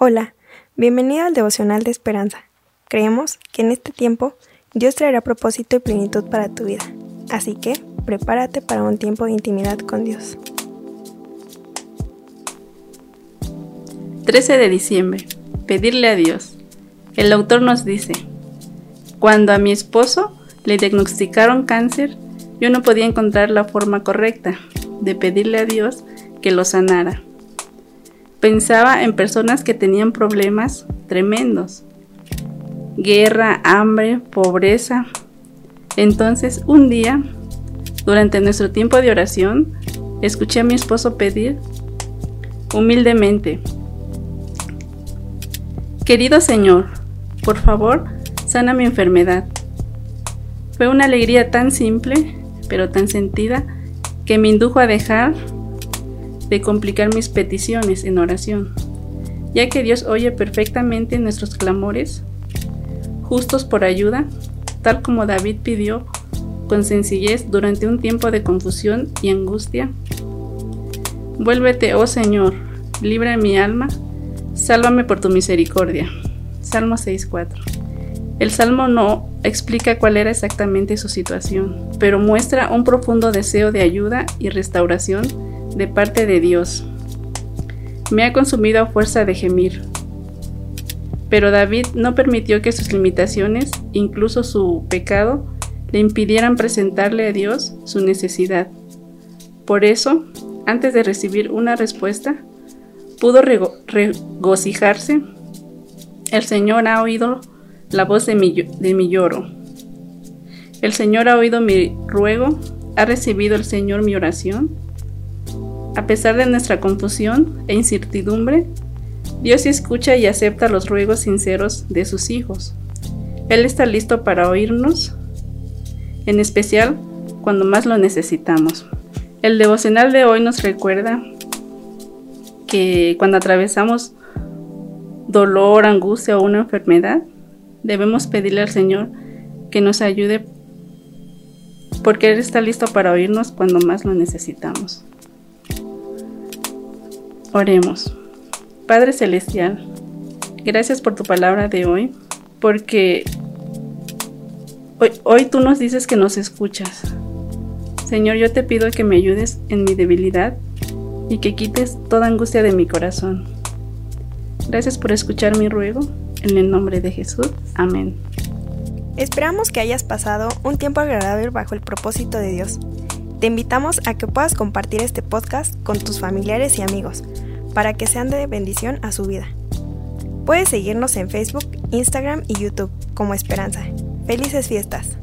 Hola, bienvenido al devocional de esperanza. Creemos que en este tiempo Dios traerá propósito y plenitud para tu vida. Así que prepárate para un tiempo de intimidad con Dios. 13 de diciembre. Pedirle a Dios. El autor nos dice, cuando a mi esposo le diagnosticaron cáncer, yo no podía encontrar la forma correcta de pedirle a Dios que lo sanara. Pensaba en personas que tenían problemas tremendos. Guerra, hambre, pobreza. Entonces, un día, durante nuestro tiempo de oración, escuché a mi esposo pedir humildemente, Querido Señor, por favor, sana mi enfermedad. Fue una alegría tan simple, pero tan sentida, que me indujo a dejar de complicar mis peticiones en oración, ya que Dios oye perfectamente nuestros clamores, justos por ayuda, tal como David pidió con sencillez durante un tiempo de confusión y angustia. Vuélvete, oh Señor, libra mi alma, sálvame por tu misericordia. Salmo 6.4. El Salmo no explica cuál era exactamente su situación, pero muestra un profundo deseo de ayuda y restauración de parte de Dios. Me ha consumido a fuerza de gemir. Pero David no permitió que sus limitaciones, incluso su pecado, le impidieran presentarle a Dios su necesidad. Por eso, antes de recibir una respuesta, pudo regocijarse. El Señor ha oído la voz de mi, lloro. El Señor ha oído mi ruego. ¿Ha recibido el Señor mi oración? A pesar de nuestra confusión e incertidumbre, Dios escucha y acepta los ruegos sinceros de sus hijos. Él está listo para oírnos, en especial cuando más lo necesitamos. El devocional de hoy nos recuerda que cuando atravesamos dolor, angustia o una enfermedad, debemos pedirle al Señor que nos ayude porque Él está listo para oírnos cuando más lo necesitamos. Oremos. Padre Celestial, gracias por tu palabra de hoy, porque hoy, hoy, tú nos dices que nos escuchas. Señor, yo te pido que me ayudes en mi debilidad y que quites toda angustia de mi corazón. Gracias por escuchar mi ruego. En el nombre de Jesús. Amén. Esperamos que hayas pasado un tiempo agradable bajo el propósito de Dios. Te invitamos a que puedas compartir este podcast con tus familiares y amigos para que sean de bendición a su vida. Puedes seguirnos en Facebook, Instagram y YouTube como Esperanza. Felices fiestas.